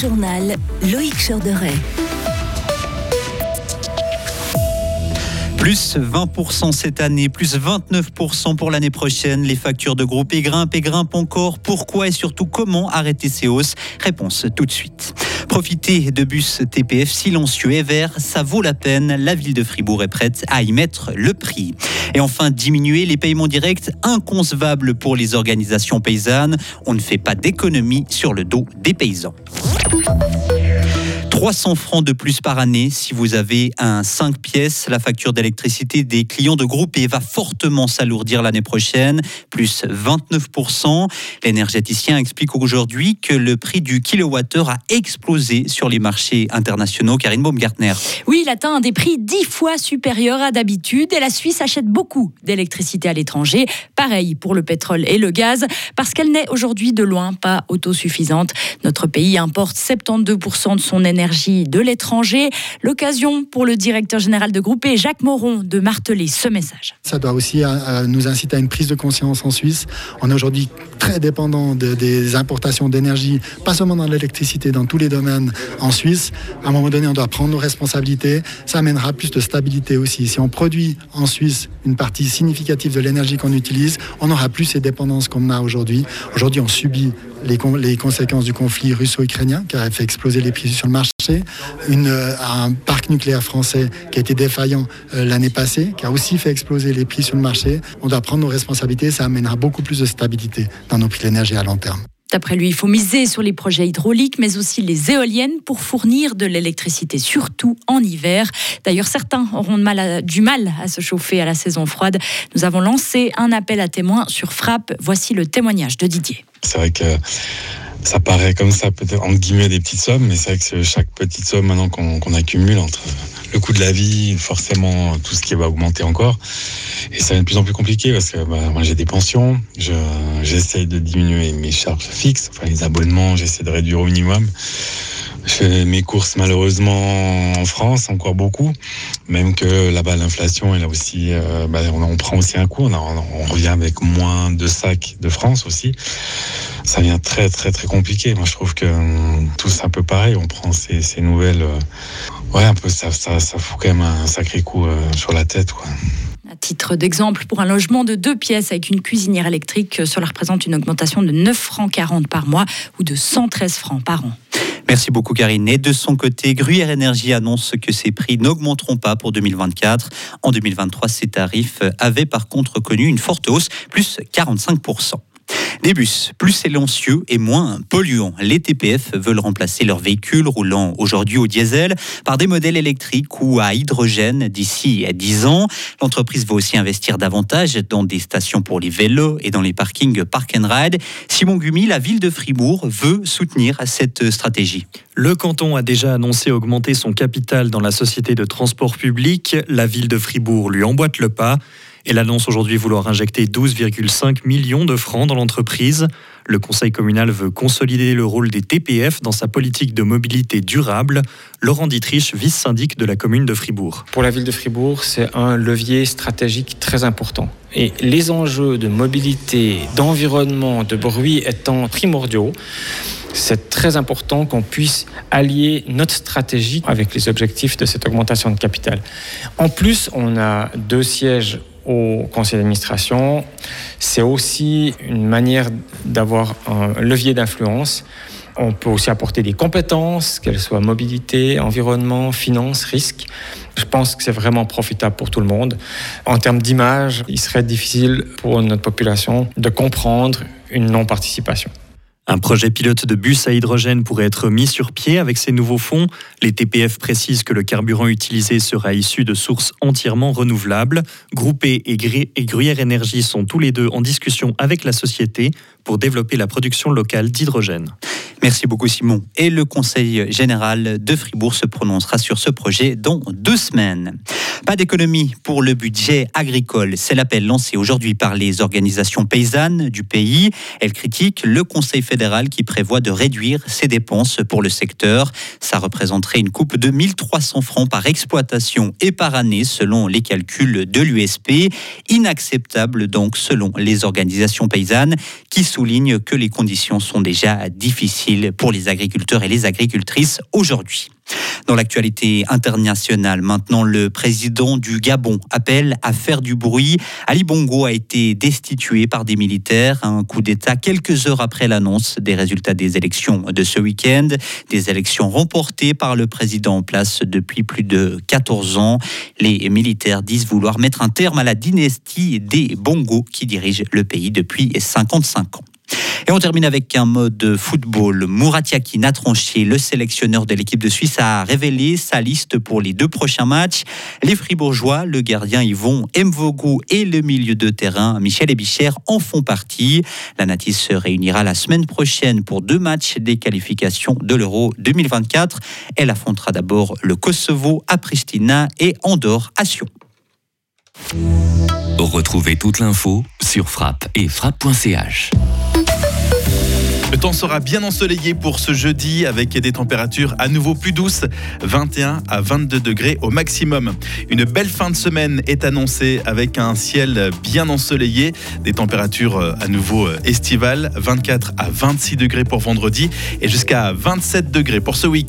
journal Loïc Chorderet. Plus 20% cette année, plus 29% pour l'année prochaine. Les factures de groupe et grimpent et grimpent encore. Pourquoi et surtout comment arrêter ces hausses? Réponse tout de suite. Profiter de bus TPF silencieux et verts, ça vaut la peine. La ville de Fribourg est prête à y mettre le prix. Et enfin, diminuer les paiements directs, inconcevables pour les organisations paysannes. On ne fait pas d'économie sur le dos des paysans. Thank you. 300 francs de plus par année si vous avez un 5 pièces. La facture d'électricité des clients de groupe et va fortement s'alourdir l'année prochaine, plus 29%. L'énergéticien explique aujourd'hui que le prix du kilowattheure a explosé sur les marchés internationaux. Karine Baumgartner. Oui, il atteint des prix 10 fois supérieurs à d'habitude et la Suisse achète beaucoup d'électricité à l'étranger. Pareil pour le pétrole et le gaz, parce qu'elle n'est aujourd'hui de loin pas autosuffisante. Notre pays importe 72% de son énergie de l'étranger. L'occasion pour le directeur général de Groupe Jacques Moron, de marteler ce message. Ça doit aussi euh, euh, nous inciter à une prise de conscience en Suisse. On est aujourd'hui très dépendant des importations d'énergie, pas seulement dans l'électricité, dans tous les domaines en Suisse. À un moment donné, on doit prendre nos responsabilités. Ça amènera plus de stabilité aussi. Si on produit en Suisse une partie significative de l'énergie qu'on utilise, on n'aura plus ces dépendances qu'on a aujourd'hui. Aujourd'hui, on subit les, conséquences du conflit russo-ukrainien qui a fait exploser les prix sur le marché euh, un parc nucléaire français qui a été défaillant euh, l'année passée, qui a aussi fait exploser les prix sur le marché. On doit prendre nos responsabilités, ça amènera beaucoup plus de stabilité dans nos prix d'énergie à long terme. D'après lui, il faut miser sur les projets hydrauliques, mais aussi les éoliennes pour fournir de l'électricité, surtout en hiver. D'ailleurs, certains auront du mal à se chauffer à la saison froide. Nous avons lancé un appel à témoins sur Frappe. Voici le témoignage de Didier. C'est vrai que ça paraît comme ça, peut-être entre guillemets des petites sommes, mais c'est vrai que chaque petite somme maintenant qu'on accumule entre le coût de la vie, forcément tout ce qui va augmenter encore, et ça devient de plus en plus compliqué parce que bah, moi j'ai des pensions, j'essaye de diminuer mes charges fixes, enfin les abonnements, j'essaie de réduire au minimum. Je fais mes courses malheureusement en France encore beaucoup, même que là-bas l'inflation elle a aussi, euh, bah, on, prend aussi un coup, on, revient avec moins de sacs de France aussi. Ça devient très très très compliqué. Moi je trouve que hum, tous un peu pareil, on prend ces, ces nouvelles, euh, ouais un peu ça, ça, ça fout quand même un sacré coup euh, sur la tête quoi. À titre d'exemple, pour un logement de deux pièces avec une cuisinière électrique, cela représente une augmentation de 9 francs 40 par mois ou de 113 francs par an. Merci beaucoup Karine. Et de son côté, Gruyère Énergie annonce que ses prix n'augmenteront pas pour 2024. En 2023, ces tarifs avaient par contre connu une forte hausse, plus 45%. Des bus plus silencieux et moins polluants. Les TPF veulent remplacer leurs véhicules roulant aujourd'hui au diesel par des modèles électriques ou à hydrogène d'ici à 10 ans. L'entreprise va aussi investir davantage dans des stations pour les vélos et dans les parkings park and ride. Simon Gumi, la ville de Fribourg, veut soutenir cette stratégie. Le canton a déjà annoncé augmenter son capital dans la société de transport public. La ville de Fribourg lui emboîte le pas. Elle annonce aujourd'hui vouloir injecter 12,5 millions de francs dans l'entreprise. Le conseil communal veut consolider le rôle des TPF dans sa politique de mobilité durable. Laurent Dietrich, vice-syndic de la commune de Fribourg. Pour la ville de Fribourg, c'est un levier stratégique très important. Et les enjeux de mobilité, d'environnement, de bruit étant primordiaux, c'est très important qu'on puisse allier notre stratégie avec les objectifs de cette augmentation de capital. En plus, on a deux sièges au conseil d'administration. C'est aussi une manière d'avoir un levier d'influence. On peut aussi apporter des compétences, qu'elles soient mobilité, environnement, finance, risque. Je pense que c'est vraiment profitable pour tout le monde. En termes d'image, il serait difficile pour notre population de comprendre une non-participation. Un projet pilote de bus à hydrogène pourrait être mis sur pied avec ces nouveaux fonds. Les TPF précisent que le carburant utilisé sera issu de sources entièrement renouvelables. Groupé et, et Gruyère Énergie sont tous les deux en discussion avec la société pour développer la production locale d'hydrogène. Merci beaucoup Simon. Et le Conseil général de Fribourg se prononcera sur ce projet dans deux semaines. Pas d'économie pour le budget agricole. C'est l'appel lancé aujourd'hui par les organisations paysannes du pays. Elles critiquent le Conseil fédéral qui prévoit de réduire ses dépenses pour le secteur. Ça représenterait une coupe de 1300 francs par exploitation et par année selon les calculs de l'USP. Inacceptable donc selon les organisations paysannes qui soulignent que les conditions sont déjà difficiles pour les agriculteurs et les agricultrices aujourd'hui. Dans l'actualité internationale, maintenant, le président du Gabon appelle à faire du bruit. Ali Bongo a été destitué par des militaires. Un coup d'État quelques heures après l'annonce des résultats des élections de ce week-end. Des élections remportées par le président en place depuis plus de 14 ans. Les militaires disent vouloir mettre un terme à la dynastie des Bongo qui dirige le pays depuis 55 ans. Et on termine avec un mode football. Murat Yakin. Le sélectionneur de l'équipe de Suisse a révélé sa liste pour les deux prochains matchs. Les Fribourgeois, le gardien Yvon Mvogou et le milieu de terrain Michel Ebichère en font partie. La Natis se réunira la semaine prochaine pour deux matchs des qualifications de l'Euro 2024. Elle affrontera d'abord le Kosovo à Pristina et Andorre à Sion. Retrouvez toute l'info sur frappe et frappe.ch. Le temps sera bien ensoleillé pour ce jeudi avec des températures à nouveau plus douces, 21 à 22 degrés au maximum. Une belle fin de semaine est annoncée avec un ciel bien ensoleillé, des températures euh, à nouveau euh, estivales, 24 à 26 degrés pour vendredi et jusqu'à 27 degrés pour ce week-end.